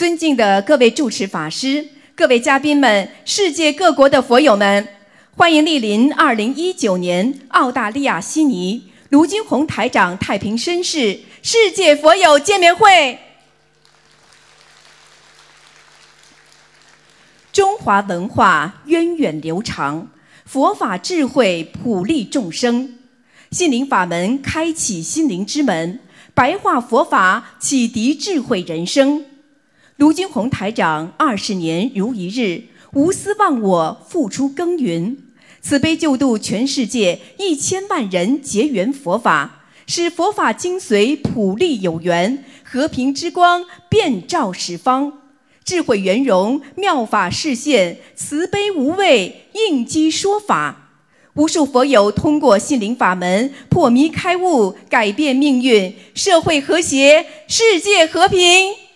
尊敬的各位主持法师、各位嘉宾们、世界各国的佛友们，欢迎莅临2019年澳大利亚悉尼卢金宏台长太平绅士世界佛友见面会。中华文化源远流长，佛法智慧普利众生，心灵法门开启心灵之门，白话佛法启迪智慧人生。卢军宏台长二十年如一日，无私忘我，付出耕耘，慈悲救度全世界一千万人结缘佛法，使佛法精髓普利有缘，和平之光遍照十方，智慧圆融，妙法示现，慈悲无畏，应机说法。无数佛友通过心灵法门破迷开悟，改变命运，社会和谐，世界和平。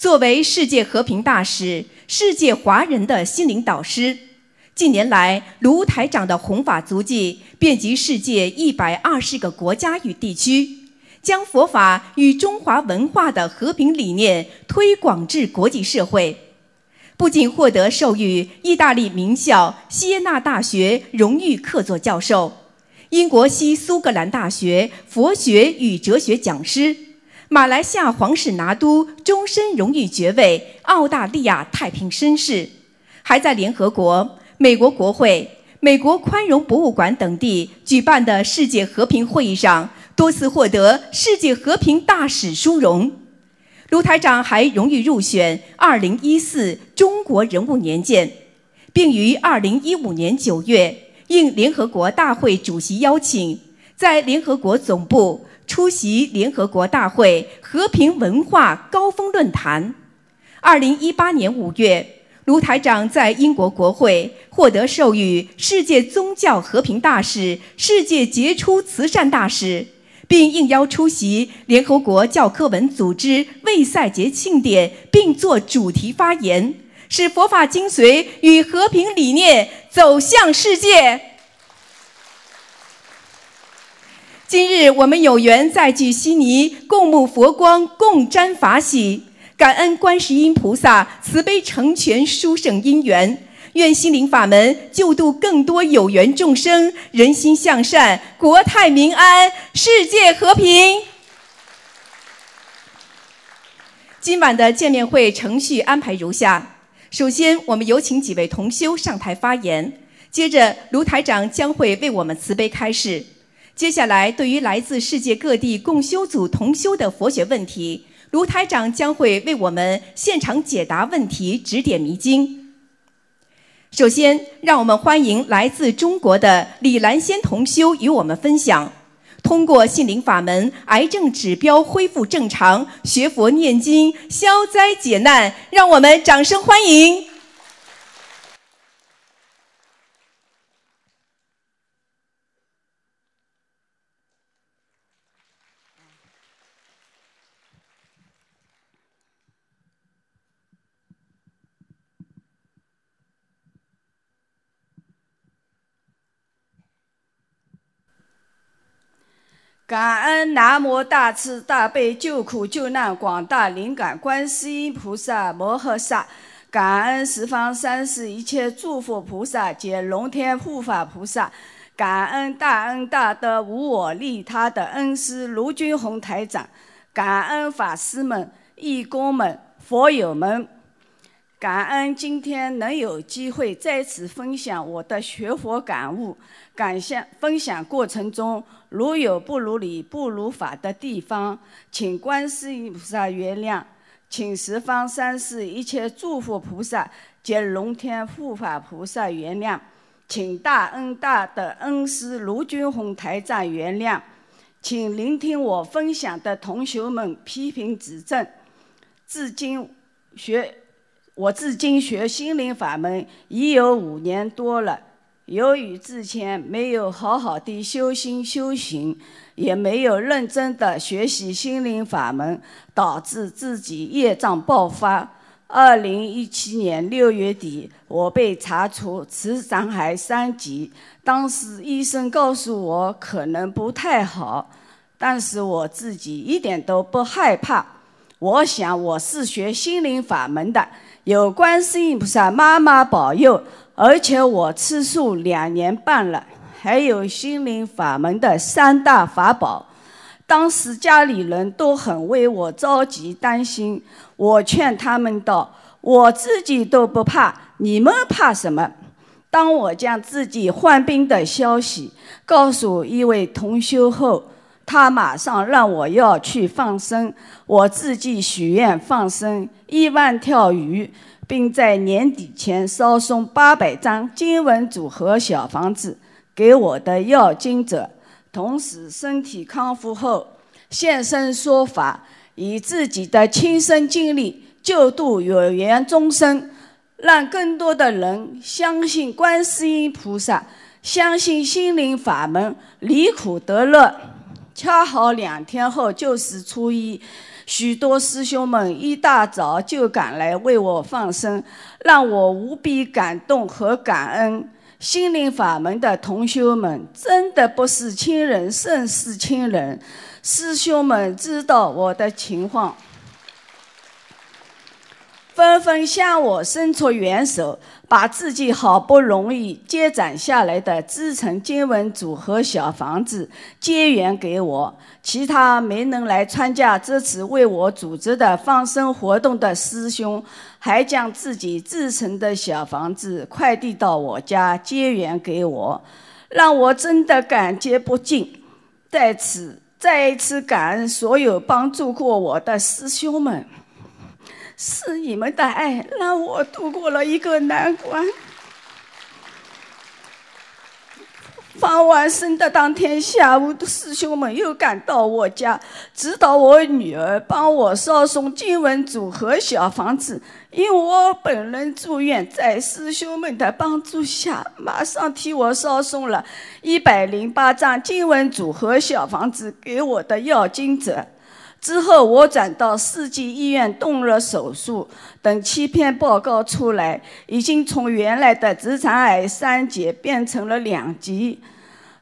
作为世界和平大使、世界华人的心灵导师，近年来卢台长的弘法足迹遍及世界一百二十个国家与地区，将佛法与中华文化的和平理念推广至国际社会。不仅获得授予意大利名校锡耶纳大学荣誉客座教授、英国西苏格兰大学佛学与哲学讲师。马来西亚皇室拿督终身荣誉爵位，澳大利亚太平绅士，还在联合国、美国国会、美国宽容博物馆等地举办的世界和平会议上多次获得世界和平大使殊荣。卢台长还荣誉入选2014中国人物年鉴，并于2015年9月应联合国大会主席邀请，在联合国总部。出席联合国大会和平文化高峰论坛。二零一八年五月，卢台长在英国国会获得授予世界宗教和平大使、世界杰出慈善大使，并应邀出席联合国教科文组织卫赛节庆典，并作主题发言，使佛法精髓与和平理念走向世界。今日我们有缘再聚悉尼，共沐佛光，共沾法喜，感恩观世音菩萨慈悲成全殊胜因缘，愿心灵法门救度更多有缘众生，人心向善，国泰民安，世界和平。今晚的见面会程序安排如下：首先，我们有请几位同修上台发言，接着卢台长将会为我们慈悲开示。接下来，对于来自世界各地共修组同修的佛学问题，卢台长将会为我们现场解答问题，指点迷津。首先，让我们欢迎来自中国的李兰仙同修与我们分享：通过心灵法门，癌症指标恢复正常，学佛念经消灾解难。让我们掌声欢迎。感恩南无大慈大悲救苦救难广大灵感观世音菩萨摩诃萨，感恩十方三世一切诸佛菩萨及龙天护法菩萨，感恩大恩大德无我利他的恩师卢军宏台长，感恩法师们、义工们、佛友们，感恩今天能有机会再次分享我的学佛感悟。感谢分享过程中，如有不如理、不如法的地方，请观世音菩萨原谅，请十方三世一切诸佛菩萨及龙天护法菩萨原谅，请大恩大德恩师卢军宏台长原谅，请聆听我分享的同学们批评指正。至今学，我至今学心灵法门已有五年多了。由于之前没有好好的修心修行，也没有认真的学习心灵法门，导致自己业障爆发。二零一七年六月底，我被查出直肠癌三级，当时医生告诉我可能不太好，但是我自己一点都不害怕。我想我是学心灵法门的，有观世音菩萨妈妈保佑，而且我吃素两年半了，还有心灵法门的三大法宝。当时家里人都很为我着急担心，我劝他们道：“我自己都不怕，你们怕什么？”当我将自己患病的消息告诉一位同修后，他马上让我要去放生，我自己许愿放生一万条鱼，并在年底前烧送八百张经文组合小房子给我的要经者，同时身体康复后现身说法，以自己的亲身经历救度有缘众生。让更多的人相信观世音菩萨，相信心灵法门，离苦得乐。恰好两天后就是初一，许多师兄们一大早就赶来为我放生，让我无比感动和感恩。心灵法门的同修们真的不是亲人胜似亲人，师兄们知道我的情况。纷纷向我伸出援手，把自己好不容易积攒下来的自成经文组合小房子结缘给我。其他没能来参加这次为我组织的放生活动的师兄，还将自己自成的小房子快递到我家结缘给我，让我真的感激不尽。在此，再一次感恩所有帮助过我的师兄们。是你们的爱让我度过了一个难关。放完生的当天下午，师兄们又赶到我家，指导我女儿帮我烧送经文组合小房子。因我本人住院，在师兄们的帮助下，马上替我烧送了一百零八张经文组合小房子给我的要经者。之后，我转到市级医院动了手术，等七篇报告出来，已经从原来的直肠癌三级变成了两级。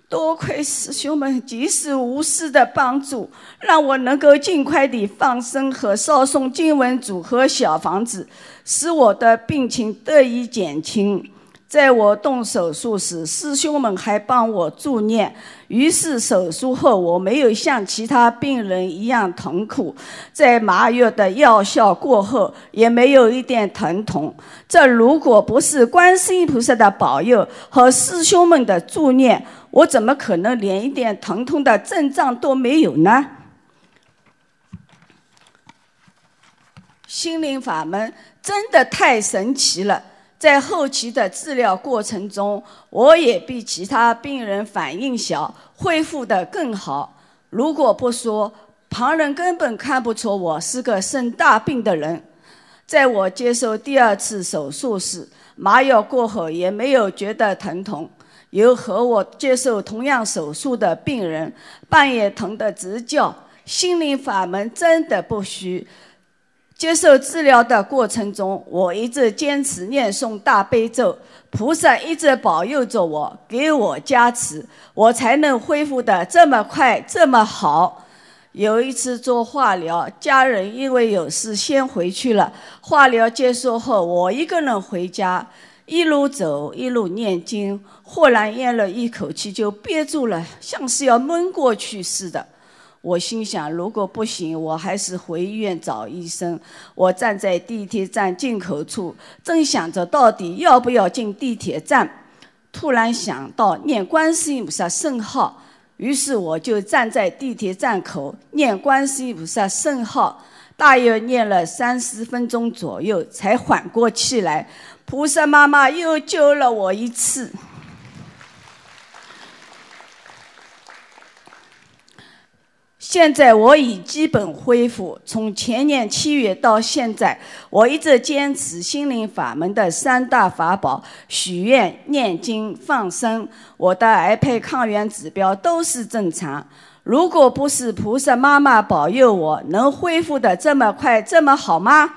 多亏师兄们及时无私的帮助，让我能够尽快地放生和烧送经文组合小房子，使我的病情得以减轻。在我动手术时，师兄们还帮我助念。于是手术后，我没有像其他病人一样痛苦，在麻药的药效过后，也没有一点疼痛。这如果不是观世音菩萨的保佑和师兄们的助念，我怎么可能连一点疼痛的症状都没有呢？心灵法门真的太神奇了。在后期的治疗过程中，我也比其他病人反应小，恢复得更好。如果不说，旁人根本看不出我是个生大病的人。在我接受第二次手术时，麻药过后也没有觉得疼痛。有和我接受同样手术的病人，半夜疼得直叫。心灵法门真的不虚。接受治疗的过程中，我一直坚持念诵大悲咒，菩萨一直保佑着我，给我加持，我才能恢复的这么快这么好。有一次做化疗，家人因为有事先回去了。化疗结束后，我一个人回家，一路走一路念经，忽然咽了一口气就憋住了，像是要闷过去似的。我心想，如果不行，我还是回医院找医生。我站在地铁站进口处，正想着到底要不要进地铁站，突然想到念观世音菩萨圣号，于是我就站在地铁站口念观世音菩萨圣号，大约念了三十分钟左右，才缓过气来。菩萨妈妈又救了我一次。现在我已基本恢复。从前年七月到现在，我一直坚持心灵法门的三大法宝：许愿、念经、放生。我的癌胚抗原指标都是正常。如果不是菩萨妈妈保佑，我能恢复的这么快、这么好吗？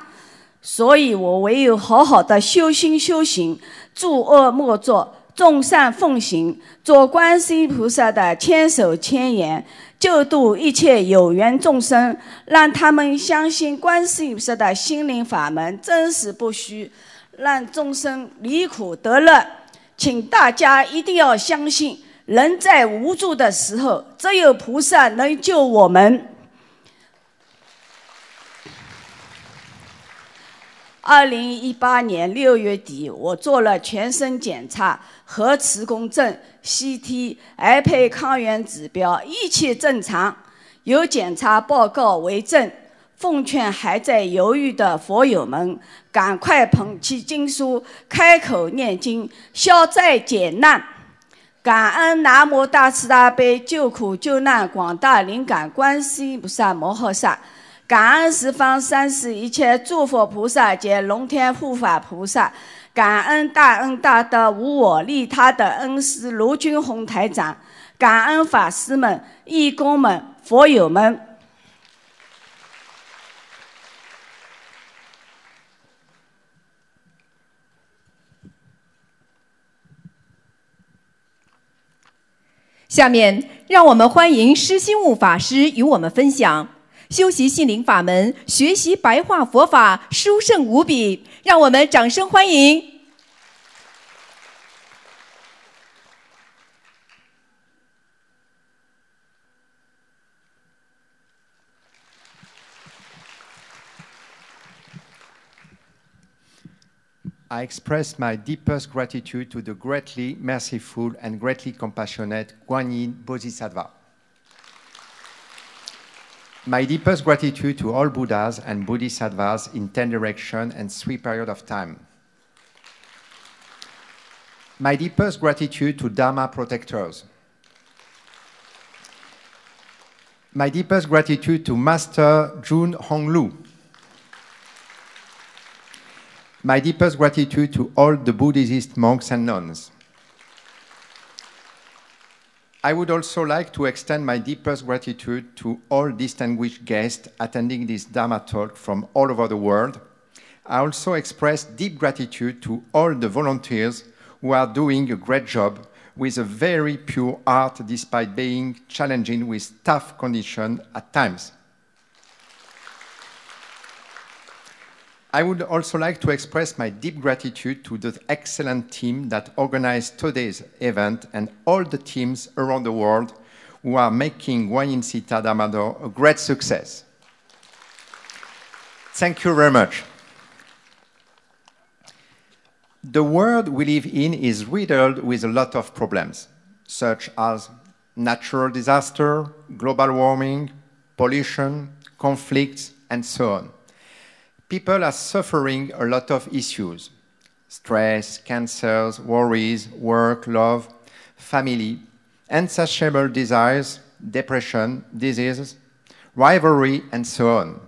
所以我唯有好好的修心修行，诸恶莫作。众善奉行，做观世音菩萨的千手千眼，救度一切有缘众生，让他们相信观世音菩萨的心灵法门真实不虚，让众生离苦得乐。请大家一定要相信，人在无助的时候，只有菩萨能救我们。二零一八年六月底，我做了全身检查，核磁共振、CT、癌胚抗原指标一切正常，有检查报告为证。奉劝还在犹豫的佛友们，赶快捧起经书，开口念经，消灾解难。感恩南无大慈大悲救苦救难广大灵感观世音菩萨摩诃萨。感恩十方三世一切诸佛菩萨及龙天护法菩萨，感恩大恩大德无我利他的恩师卢军宏台长，感恩法师们、义工们、佛友们。下面，让我们欢迎施心悟法师与我们分享。修习心灵法门，学习白话佛法，殊胜无比。让我们掌声欢迎。I express my deepest gratitude to the greatly merciful and greatly compassionate Guanyin Bodhisattva. My deepest gratitude to all Buddhas and Bodhisattvas in 10 directions and three periods of time. My deepest gratitude to Dharma protectors. My deepest gratitude to Master Jun Honglu. My deepest gratitude to all the Buddhist monks and nuns. I would also like to extend my deepest gratitude to all distinguished guests attending this Dharma talk from all over the world. I also express deep gratitude to all the volunteers who are doing a great job with a very pure art despite being challenging with tough conditions at times. I would also like to express my deep gratitude to the excellent team that organized today's event and all the teams around the world who are making Guanyin Sita Damado a great success. Thank you very much. The world we live in is riddled with a lot of problems, such as natural disaster, global warming, pollution, conflicts, and so on people are suffering a lot of issues stress, cancers, worries, work, love, family, insatiable desires, depression, diseases, rivalry, and so on.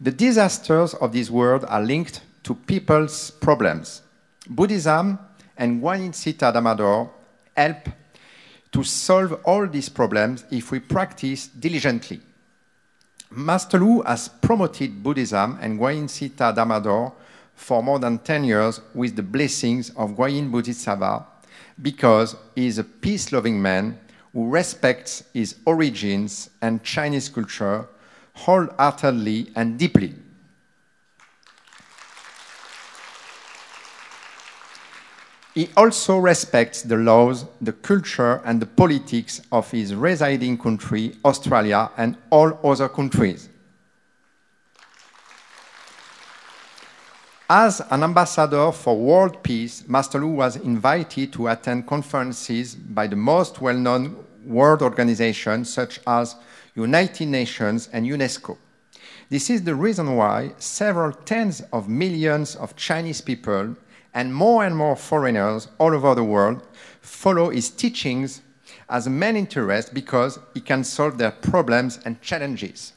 The disasters of this world are linked to people's problems. Buddhism and Guanyin Sita Damador help to solve all these problems if we practice diligently. Master Lu has promoted Buddhism and Guanyin Sita Damador for more than 10 years with the blessings of Guanyin Bodhisattva because he is a peace loving man who respects his origins and Chinese culture wholeheartedly and deeply. He also respects the laws, the culture, and the politics of his residing country, Australia, and all other countries. As an ambassador for world peace, Master Lu was invited to attend conferences by the most well known world organizations such as United Nations and UNESCO. This is the reason why several tens of millions of Chinese people and more and more foreigners all over the world follow his teachings as a main interest because he can solve their problems and challenges.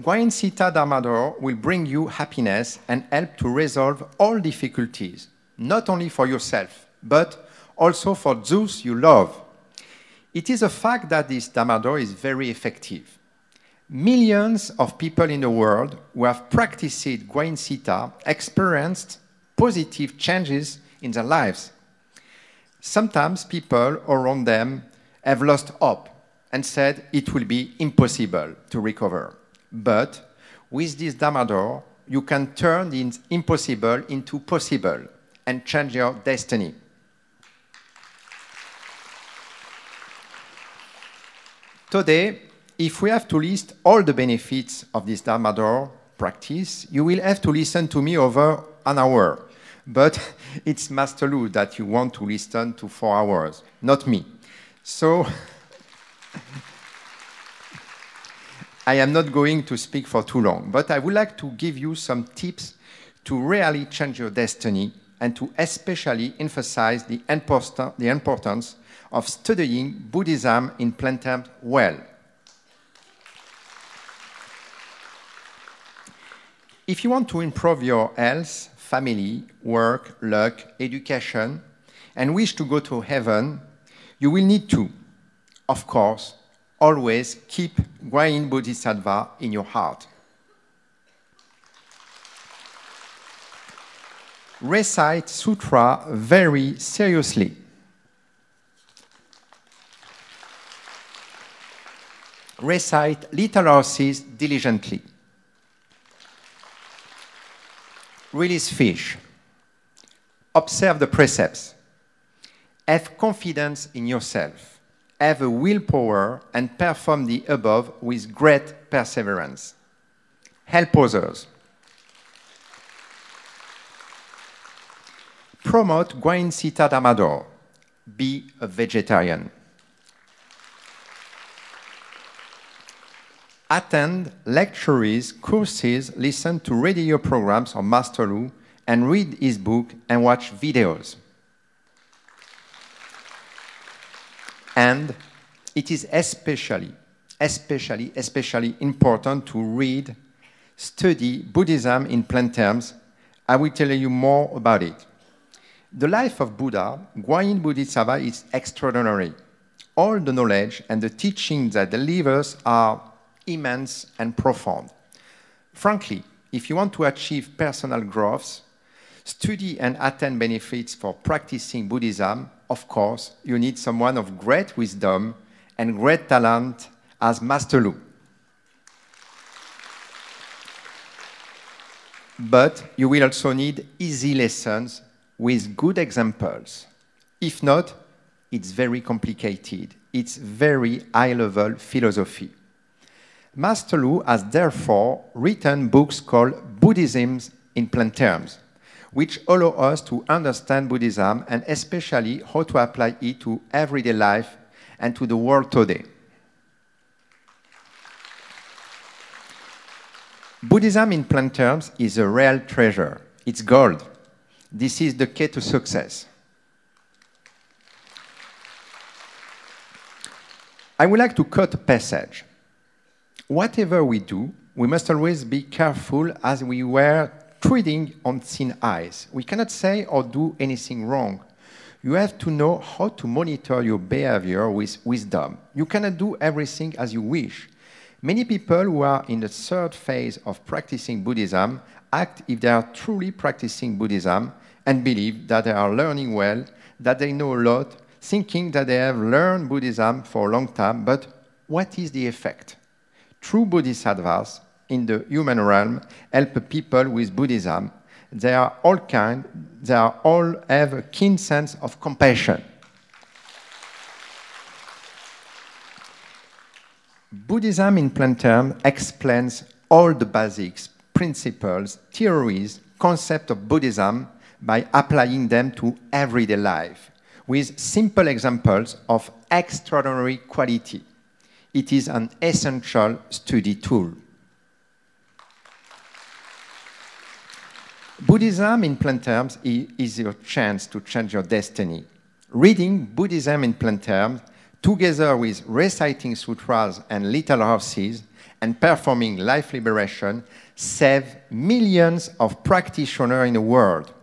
Guayin Sita Dharmador will bring you happiness and help to resolve all difficulties, not only for yourself, but also for those you love. It is a fact that this Dharmador is very effective. Millions of people in the world who have practiced Guain Sita experienced positive changes in their lives. Sometimes people around them have lost hope and said it will be impossible to recover. But with this Damador, you can turn the impossible into possible and change your destiny. Today, if we have to list all the benefits of this Dharmador practice, you will have to listen to me over an hour. But it's Master Lu that you want to listen to for hours, not me. So I am not going to speak for too long, but I would like to give you some tips to really change your destiny and to especially emphasize the, the importance of studying Buddhism in plain terms well. If you want to improve your health, family, work, luck, education, and wish to go to heaven, you will need to, of course, always keep Guayin Bodhisattva in your heart. Recite Sutra very seriously. Recite Little Horses diligently. Release fish. Observe the precepts. Have confidence in yourself. Have a willpower and perform the above with great perseverance. Help others. Promote Guain Sita Damador. Be a vegetarian. Attend lectures, courses, listen to radio programs on Master Lu, and read his book and watch videos. And it is especially, especially, especially important to read, study Buddhism in plain terms. I will tell you more about it. The life of Buddha, Guanyin Bodhisattva, is extraordinary. All the knowledge and the teachings that delivers are immense and profound. Frankly, if you want to achieve personal growth, study and attend benefits for practicing Buddhism, of course, you need someone of great wisdom and great talent as Master Lu. But you will also need easy lessons with good examples. If not, it's very complicated. It's very high level philosophy. Master Lu has therefore written books called Buddhism in plain terms, which allow us to understand Buddhism and especially how to apply it to everyday life and to the world today. Buddhism in plain terms is a real treasure. It's gold. This is the key to success. I would like to cut a passage whatever we do, we must always be careful as we were treading on thin ice. We cannot say or do anything wrong. You have to know how to monitor your behavior with wisdom. You cannot do everything as you wish. Many people who are in the third phase of practicing Buddhism act if they are truly practicing Buddhism and believe that they are learning well, that they know a lot, thinking that they have learned Buddhism for a long time, but what is the effect? True bodhisattvas in the human realm help people with Buddhism. They are all kind, they are all have a keen sense of compassion. Buddhism in plain terms explains all the basics, principles, theories, concepts of Buddhism by applying them to everyday life with simple examples of extraordinary quality it is an essential study tool. Buddhism, in plain terms, is your chance to change your destiny. Reading Buddhism in plain terms, together with reciting sutras and little horses and performing life liberation, save millions of practitioners in the world.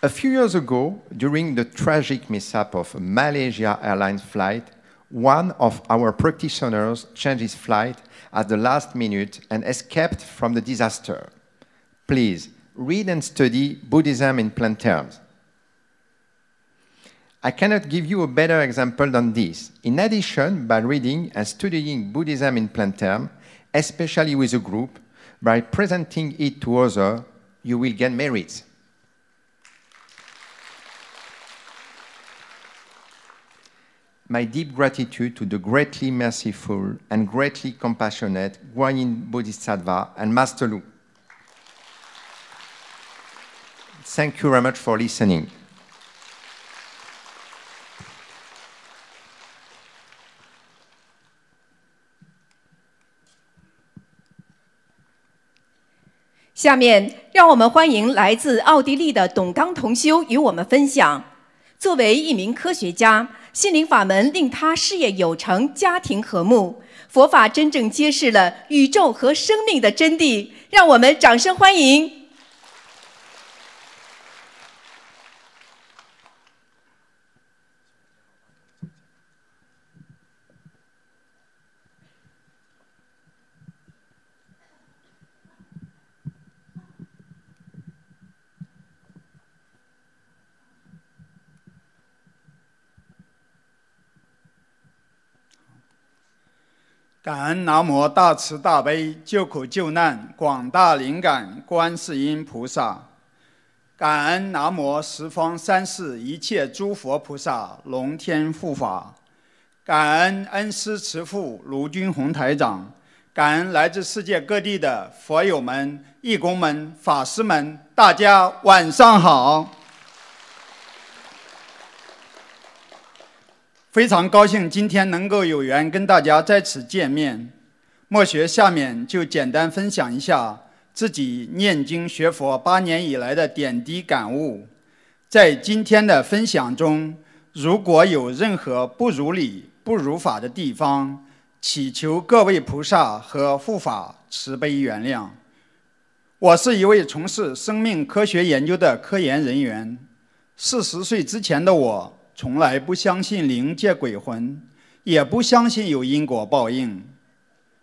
A few years ago, during the tragic mishap of a Malaysia Airlines flight, One of our practitioners changed his flight at the last minute and escaped from the disaster. Please read and study Buddhism in plain terms. I cannot give you a better example than this. In addition, by reading and studying Buddhism in plain terms, especially with a group, by presenting it to others, you will gain merits. My deep gratitude to the greatly merciful and greatly compassionate Guanyin Bodhisattva and Master Lu. Thank you very much for listening. 下面，让我们欢迎来自奥地利的董刚同修与我们分享。作为一名科学家， 心灵法门令他事业有成，家庭和睦。佛法真正揭示了宇宙和生命的真谛。让我们掌声欢迎。感恩南无大慈大悲救苦救难广大灵感观世音菩萨，感恩南无十方三世一切诸佛菩萨龙天护法，感恩恩师慈父卢军宏台长，感恩来自世界各地的佛友们、义工们、法师们，大家晚上好。非常高兴今天能够有缘跟大家在此见面。莫学下面就简单分享一下自己念经学佛八年以来的点滴感悟。在今天的分享中，如果有任何不如理、不如法的地方，祈求各位菩萨和护法慈悲原谅。我是一位从事生命科学研究的科研人员。四十岁之前的我。从来不相信灵界鬼魂，也不相信有因果报应。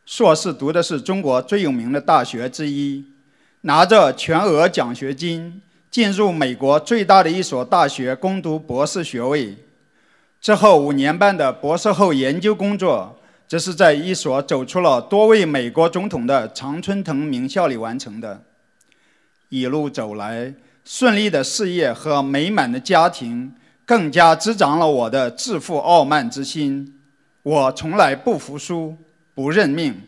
硕士读的是中国最有名的大学之一，拿着全额奖学金进入美国最大的一所大学攻读博士学位。之后五年半的博士后研究工作，则是在一所走出了多位美国总统的常春藤名校里完成的。一路走来，顺利的事业和美满的家庭。更加滋长了我的自负傲慢之心。我从来不服输，不认命，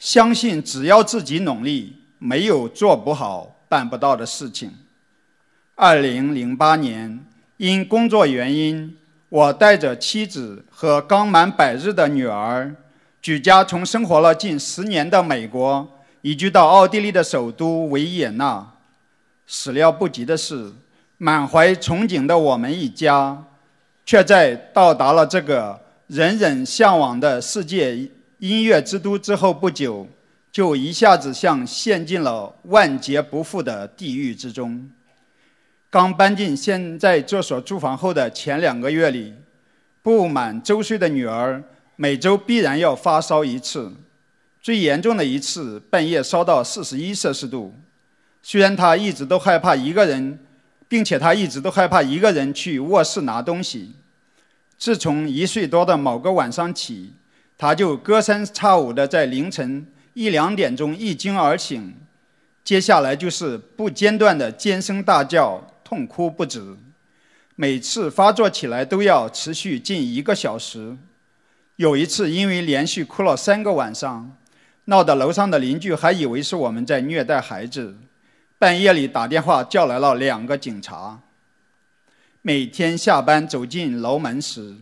相信只要自己努力，没有做不好、办不到的事情。二零零八年，因工作原因，我带着妻子和刚满百日的女儿，举家从生活了近十年的美国移居到奥地利的首都维也纳。始料不及的是。满怀憧憬的我们一家，却在到达了这个人人向往的世界音乐之都之后不久，就一下子像陷进了万劫不复的地狱之中。刚搬进现在这所住房后的前两个月里，不满周岁的女儿每周必然要发烧一次，最严重的一次半夜烧到四十一摄氏度。虽然她一直都害怕一个人。并且他一直都害怕一个人去卧室拿东西。自从一岁多的某个晚上起，他就隔三差五的在凌晨一两点钟一惊而醒，接下来就是不间断的尖声大叫、痛哭不止。每次发作起来都要持续近一个小时。有一次，因为连续哭了三个晚上，闹得楼上的邻居还以为是我们在虐待孩子。半夜里打电话叫来了两个警察。每天下班走进楼门时，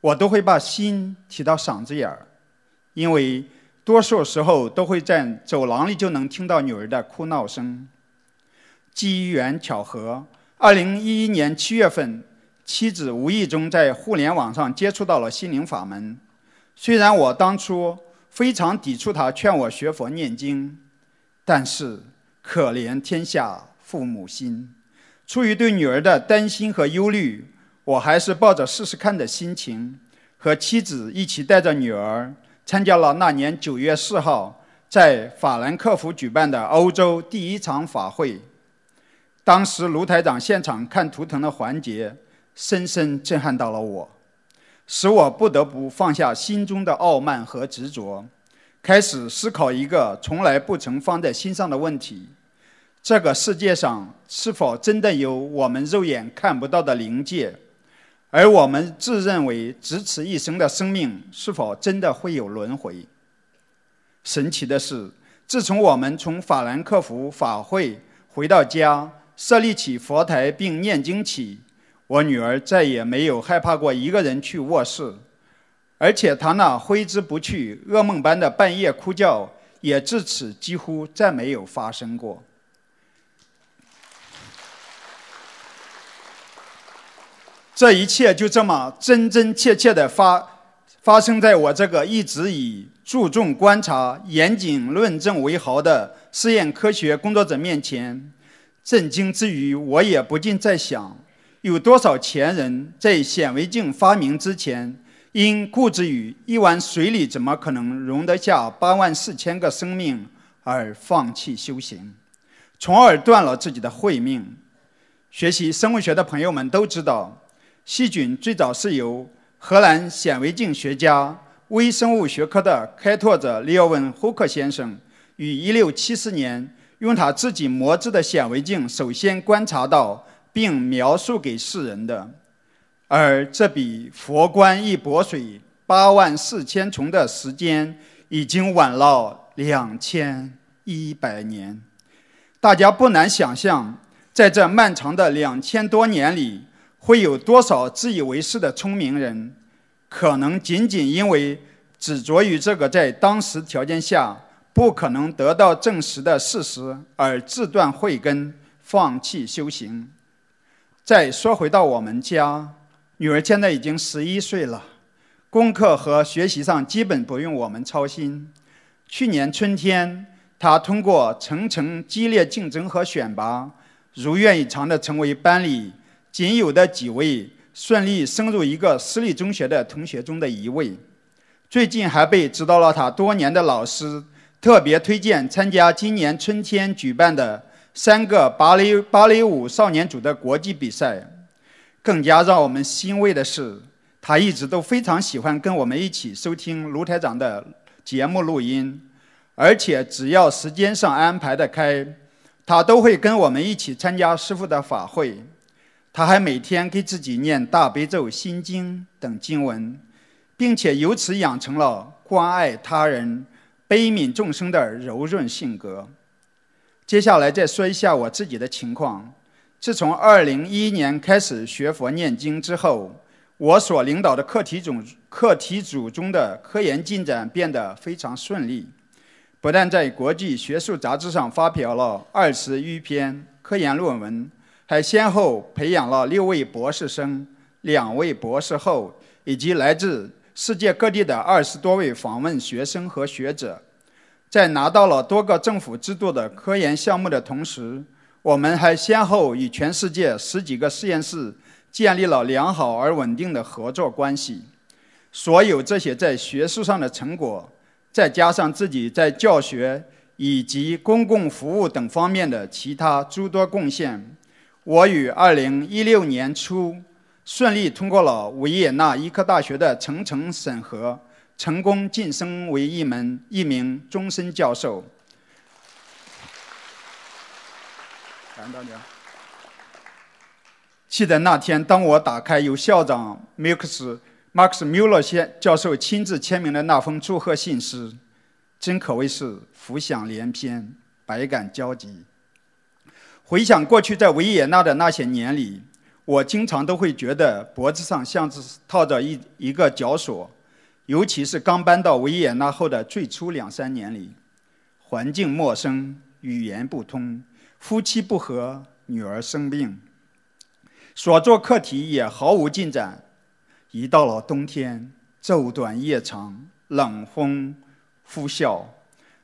我都会把心提到嗓子眼儿，因为多数时候都会在走廊里就能听到女儿的哭闹声。机缘巧合，二零一一年七月份，妻子无意中在互联网上接触到了心灵法门。虽然我当初非常抵触她劝我学佛念经，但是。可怜天下父母心，出于对女儿的担心和忧虑，我还是抱着试试看的心情，和妻子一起带着女儿参加了那年九月四号在法兰克福举办的欧洲第一场法会。当时卢台长现场看图腾的环节，深深震撼到了我，使我不得不放下心中的傲慢和执着，开始思考一个从来不曾放在心上的问题：这个世界上是否真的有我们肉眼看不到的灵界？而我们自认为只此一生的生命，是否真的会有轮回？神奇的是，自从我们从法兰克福法会回到家，设立起佛台并念经起，我女儿再也没有害怕过一个人去卧室，而且他那挥之不去、噩梦般的半夜哭叫，也至此几乎再没有发生过。这一切就这么真真切切的发发生在我这个一直以注重观察、严谨论证为豪的实验科学工作者面前。震惊之余，我也不禁在想：有多少前人在显微镜发明之前，因固执于一碗水里怎么可能容得下八万四千个生命而放弃修行，从而断了自己的慧命？学习生物学的朋友们都知道。细菌最早是由荷兰显微镜学家、微生物学科的开拓者利奥文·霍克先生于1674年用他自己磨制的显微镜首先观察到并描述给世人的。而这比佛观一钵水八万四千重的时间已经晚了两千一百年。大家不难想象，在这漫长的两千多年里。会有多少自以为是的聪明人，可能仅仅因为执着于这个在当时条件下不可能得到证实的事实而自断慧根，放弃修行？再说回到我们家，女儿现在已经十一岁了，功课和学习上基本不用我们操心。去年春天，她通过层层激烈竞争和选拔，如愿以偿地成为班里。仅有的几位顺利升入一个私立中学的同学中的一位，最近还被指导了他多年的老师特别推荐参加今年春天举办的三个芭蕾芭蕾舞少年组的国际比赛。更加让我们欣慰的是，他一直都非常喜欢跟我们一起收听卢台长的节目录音，而且只要时间上安排得开，他都会跟我们一起参加师傅的法会。他还每天给自己念大悲咒、心经等经文，并且由此养成了关爱他人、悲悯众生的柔润性格。接下来再说一下我自己的情况。自从2011年开始学佛念经之后，我所领导的课题组课题组中的科研进展变得非常顺利，不但在国际学术杂志上发表了二十余篇科研论文。还先后培养了六位博士生、两位博士后，以及来自世界各地的二十多位访问学生和学者。在拿到了多个政府资助的科研项目的同时，我们还先后与全世界十几个实验室建立了良好而稳定的合作关系。所有这些在学术上的成果，再加上自己在教学以及公共服务等方面的其他诸多贡献。我于二零一六年初顺利通过了维也纳医科大学的层层审核，成功晋升为一门一名终身教授。感谢大家。记得那天，当我打开由校长 Max Max Muller 先教授亲自签名的那封祝贺信时，真可谓是浮想联翩，百感交集。回想过去在维也纳的那些年里，我经常都会觉得脖子上像是套着一一个绞索，尤其是刚搬到维也纳后的最初两三年里，环境陌生，语言不通，夫妻不和，女儿生病，所做课题也毫无进展。一到了冬天，昼短夜长，冷风呼啸，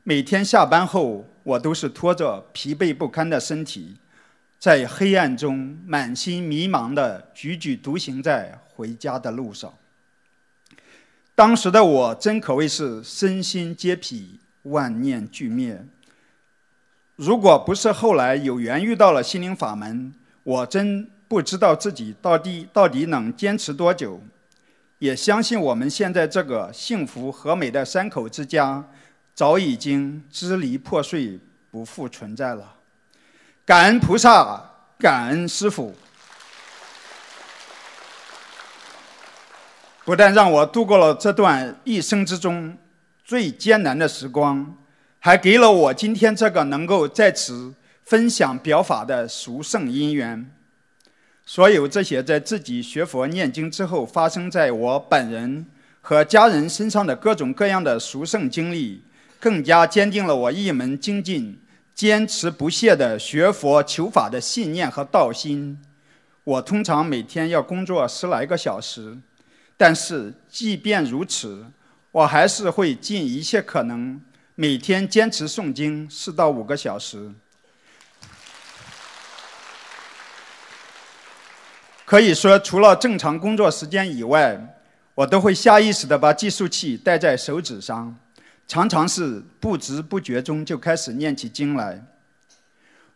每天下班后。我都是拖着疲惫不堪的身体，在黑暗中满心迷茫的踽踽独行在回家的路上。当时的我真可谓是身心皆疲，万念俱灭。如果不是后来有缘遇到了心灵法门，我真不知道自己到底到底能坚持多久。也相信我们现在这个幸福和美的三口之家，早已经支离破碎，不复存在了。感恩菩萨，感恩师父，不但让我度过了这段一生之中最艰难的时光，还给了我今天这个能够在此分享表法的殊胜因缘。所有这些在自己学佛念经之后发生在我本人和家人身上的各种各样的殊胜经历，更加坚定了我一门精进、坚持不懈的学佛求法的信念和道心。我通常每天要工作十来个小时，但是即便如此，我还是会尽一切可能每天坚持诵经四到五个小时。可以说，除了正常工作时间以外，我都会下意识地把计数器戴在手指上，常常是不知不觉中就开始念起经来。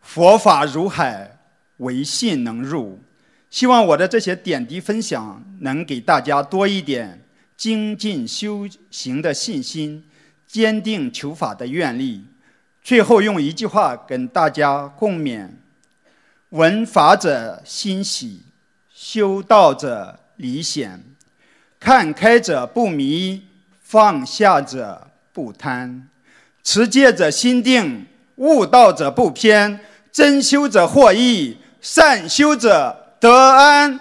佛法如海，唯信能入。希望我的这些点滴分享，能给大家多一点精进修行的信心，坚定求法的愿力。最后用一句话跟大家共勉：闻法者欣喜。修道者离险，看开者不迷，放下者不贪，持戒者心定，悟道者不偏，真修者获益，善修者得安。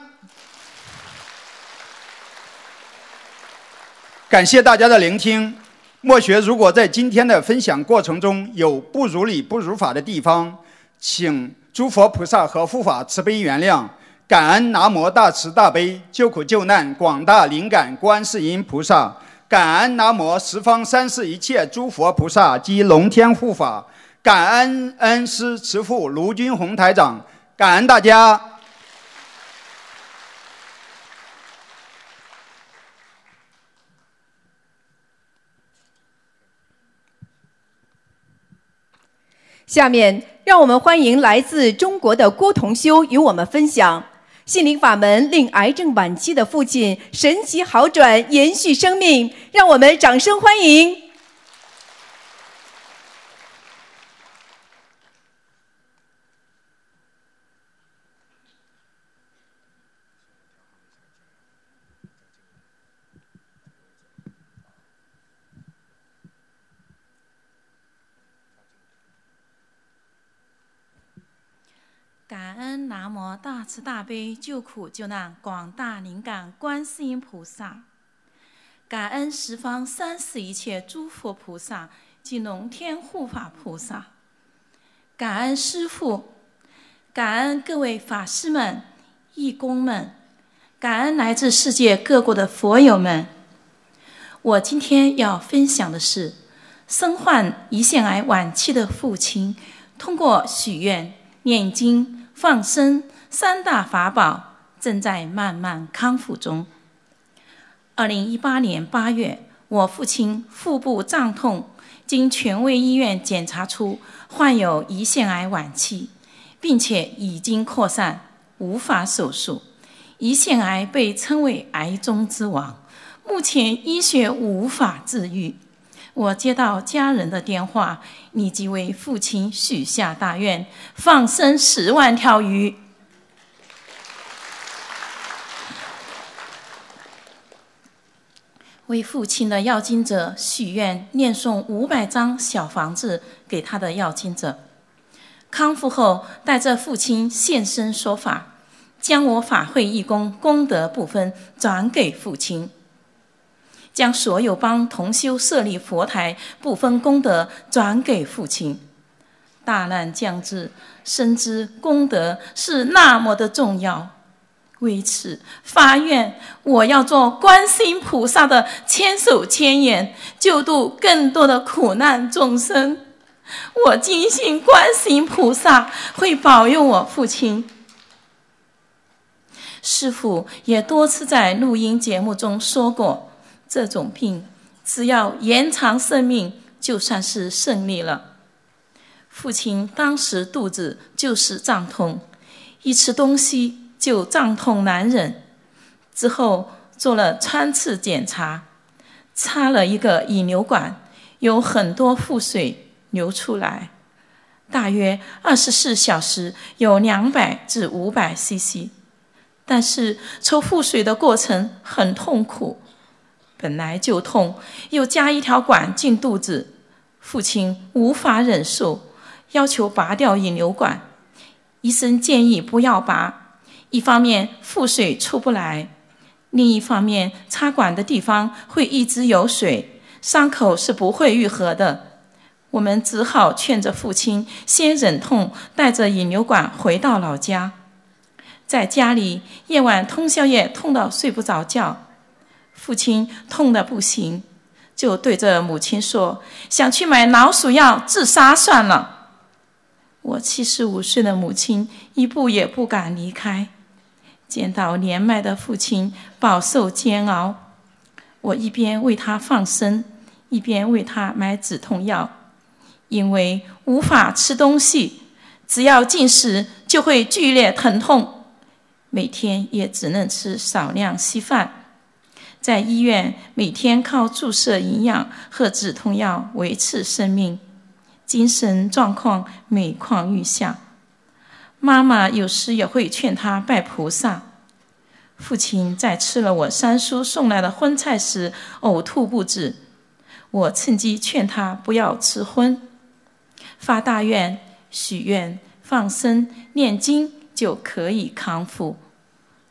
感谢大家的聆听。莫学如果在今天的分享过程中有不如理、不如法的地方，请诸佛菩萨和护法慈悲原谅。感恩南无大慈大悲救苦救难广大灵感观世音菩萨，感恩南无十方三世一切诸佛菩萨及龙天护法，感恩恩师慈父卢军宏台长，感恩大家。下面，让我们欢迎来自中国的郭同修与我们分享。心灵法门令癌症晚期的父亲神奇好转，延续生命，让我们掌声欢迎。感恩南无大慈大悲救苦救难广大灵感观世音菩萨，感恩十方三世一切诸佛菩萨及龙天护法菩萨，感恩师父，感恩各位法师们、义工们，感恩来自世界各国的佛友们。我今天要分享的是，身患胰腺癌晚期的父亲，通过许愿、念经。放生三大法宝正在慢慢康复中。二零一八年八月，我父亲腹部胀痛，经权威医院检查出患有胰腺癌晚期，并且已经扩散，无法手术。胰腺癌被称为“癌中之王”，目前医学无法治愈。我接到家人的电话，立即为父亲许下大愿，放生十万条鱼，为父亲的要经者许愿，念诵五百张小房子给他的要经者。康复后，带着父亲现身说法，将我法会义工功德部分转给父亲。将所有帮同修设立佛台部分功德转给父亲。大难将至，深知功德是那么的重要，为此发愿，我要做观世音菩萨的千手千眼，救度更多的苦难众生。我坚信观世音菩萨会保佑我父亲。师父也多次在录音节目中说过。这种病只要延长生命，就算是胜利了。父亲当时肚子就是胀痛，一吃东西就胀痛难忍。之后做了穿刺检查，插了一个引流管，有很多腹水流出来，大约二十四小时有两百至五百 CC。但是抽腹水的过程很痛苦，本来就痛，又加一条管进肚子，父亲无法忍受。要求拔掉引流管，医生建议不要拔，一方面腹水出不来，另一方面插管的地方会一直有水，伤口是不会愈合的。我们只好劝着父亲先忍痛，带着引流管回到老家。在家里，夜晚通宵夜，痛到睡不着觉，父亲痛得不行，就对着母亲说：“想去买老鼠药自杀算了。”我七十五岁的母亲一步也不敢离开，见到年迈的父亲饱受煎熬，我一边为他放生，一边为他买止痛药，因为无法吃东西，只要进食就会剧烈疼痛，每天也只能吃少量稀饭，在医院每天靠注射营养和止痛药维持生命。精神状况每况愈下，妈妈有时也会劝他拜菩萨。父亲在吃了我三叔送来的荤菜时呕吐不止，我趁机劝他不要吃荤，发大愿、许愿、放生、念经就可以康复。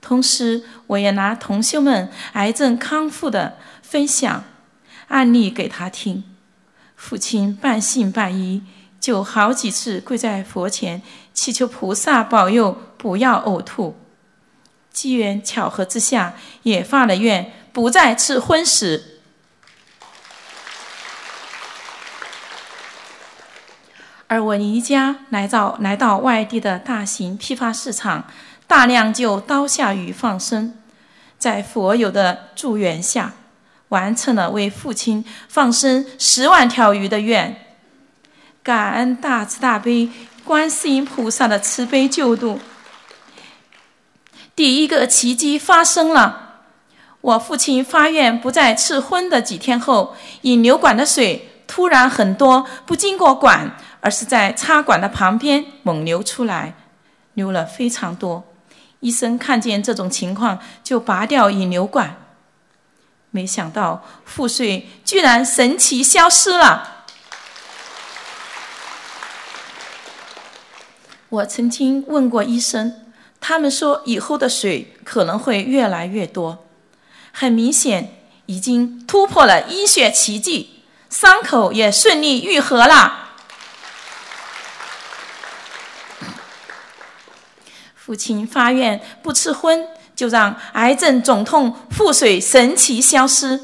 同时，我也拿同修们癌症康复的分享案例给他听。父亲半信半疑，就好几次跪在佛前祈求菩萨保佑不要呕吐。机缘巧合之下，也发了愿不再吃荤食。而我离家来到来到外地的大型批发市场，大量就刀下鱼放生，在佛友的祝愿下。完成了为父亲放生十万条鱼的愿，感恩大慈大悲观世音菩萨的慈悲救度。第一个奇迹发生了，我父亲发愿不再吃荤的几天后，引流管的水突然很多，不经过管，而是在插管的旁边猛流出来，流了非常多。医生看见这种情况，就拔掉引流管。没想到腹水居然神奇消失了。我曾经问过医生，他们说以后的水可能会越来越多。很明显，已经突破了医学奇迹，伤口也顺利愈合了。父亲发愿不吃荤。就让癌症、肿痛、腹水神奇消失。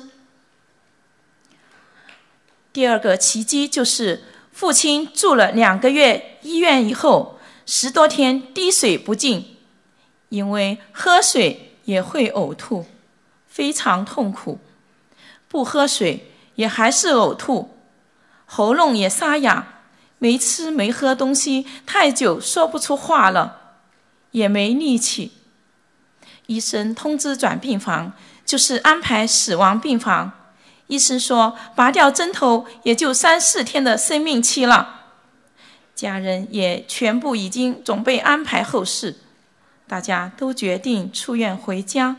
第二个奇迹就是父亲住了两个月医院以后，十多天滴水不进，因为喝水也会呕吐，非常痛苦；不喝水也还是呕吐，喉咙也沙哑，没吃没喝东西太久说不出话了，也没力气。医生通知转病房，就是安排死亡病房。医生说，拔掉针头也就三四天的生命期了。家人也全部已经准备安排后事，大家都决定出院回家。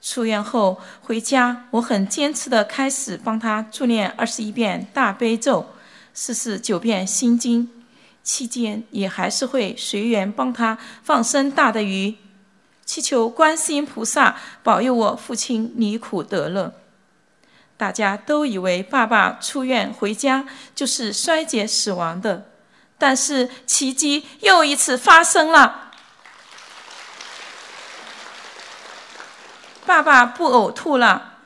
出院后回家，我很坚持的开始帮他助念二十一遍大悲咒，四十九遍心经。期间也还是会随缘帮他放生大的鱼。祈求观世音菩萨保佑我父亲离苦得乐。大家都以为爸爸出院回家就是衰竭死亡的，但是奇迹又一次发生了。爸爸不呕吐了，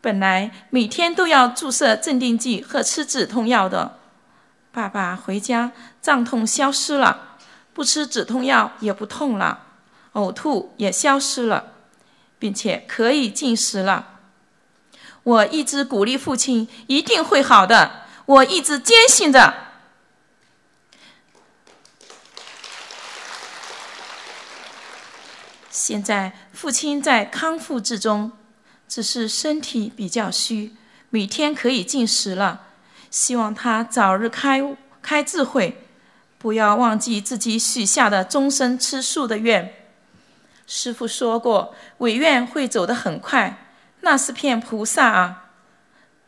本来每天都要注射镇定剂和吃止痛药的，爸爸回家胀痛消失了，不吃止痛药也不痛了。呕吐也消失了，并且可以进食了。我一直鼓励父亲一定会好的，我一直坚信着。现在父亲在康复之中，只是身体比较虚，每天可以进食了。希望他早日开开智慧，不要忘记自己许下的终身吃素的愿。师傅说过，违愿会走得很快，那是骗菩萨啊！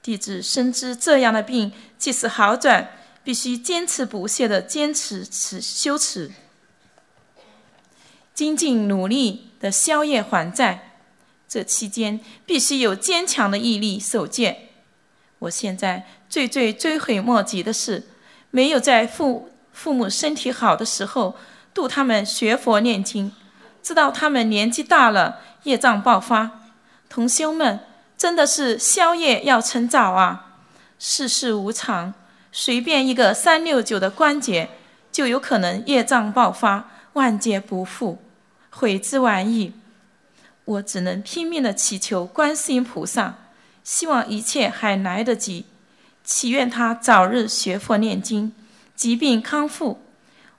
弟子深知这样的病即使好转，必须坚持不懈的坚持持修持，精进努力的消业还债。这期间必须有坚强的毅力守戒。我现在最最追悔莫及的是，没有在父父母身体好的时候度他们学佛念经。知道他们年纪大了，业障爆发。同修们，真的是宵夜要趁早啊！世事无常，随便一个三六九的关节，就有可能业障爆发，万劫不复，悔之晚矣。我只能拼命的祈求观世音菩萨，希望一切还来得及，祈愿他早日学佛念经，疾病康复。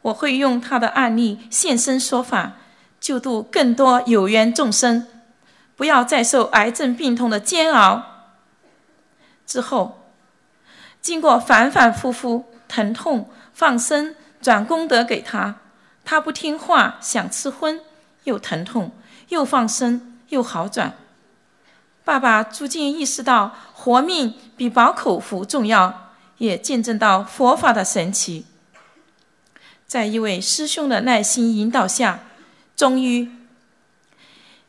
我会用他的案例现身说法。救度更多有缘众生，不要再受癌症病痛的煎熬。之后，经过反反复复疼痛、放生、转功德给他，他不听话，想吃荤，又疼痛，又放生，又好转。爸爸逐渐意识到活命比饱口福重要，也见证到佛法的神奇。在一位师兄的耐心引导下。终于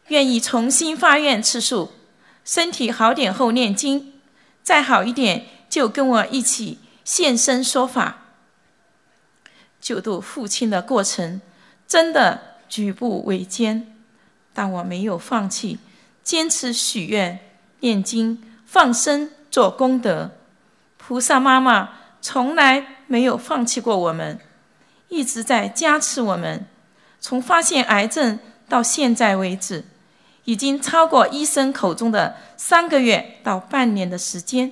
愿意重新发愿吃素，身体好点后念经，再好一点就跟我一起现身说法。救度父亲的过程真的举步维艰，但我没有放弃，坚持许愿、念经、放生、做功德。菩萨妈妈从来没有放弃过我们，一直在加持我们。从发现癌症到现在为止，已经超过医生口中的三个月到半年的时间，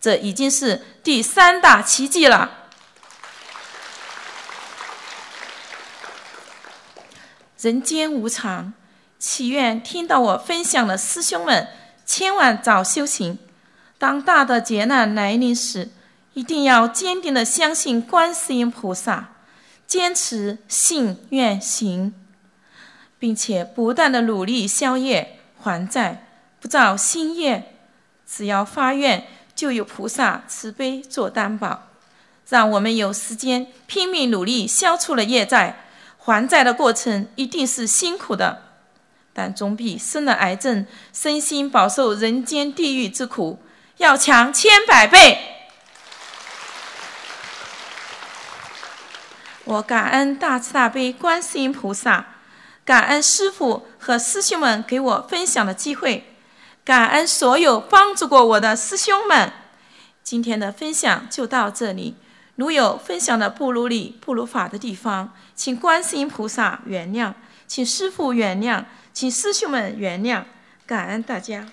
这已经是第三大奇迹了。人间无常，祈愿听到我分享的师兄们千万早修行。当大的劫难来临时，一定要坚定的相信观世音菩萨。坚持信愿行，并且不断的努力消业还债，不造新业。只要发愿，就有菩萨慈悲做担保，让我们有时间拼命努力消除了业债。还债的过程一定是辛苦的，但总比生了癌症、身心饱受人间地狱之苦要强千百倍。我感恩大慈大悲观世音菩萨，感恩师父和师兄们给我分享的机会，感恩所有帮助过我的师兄们。今天的分享就到这里，如有分享的不如理、不如法的地方，请观世音菩萨原谅，请师父原谅，请师兄们原谅，感恩大家。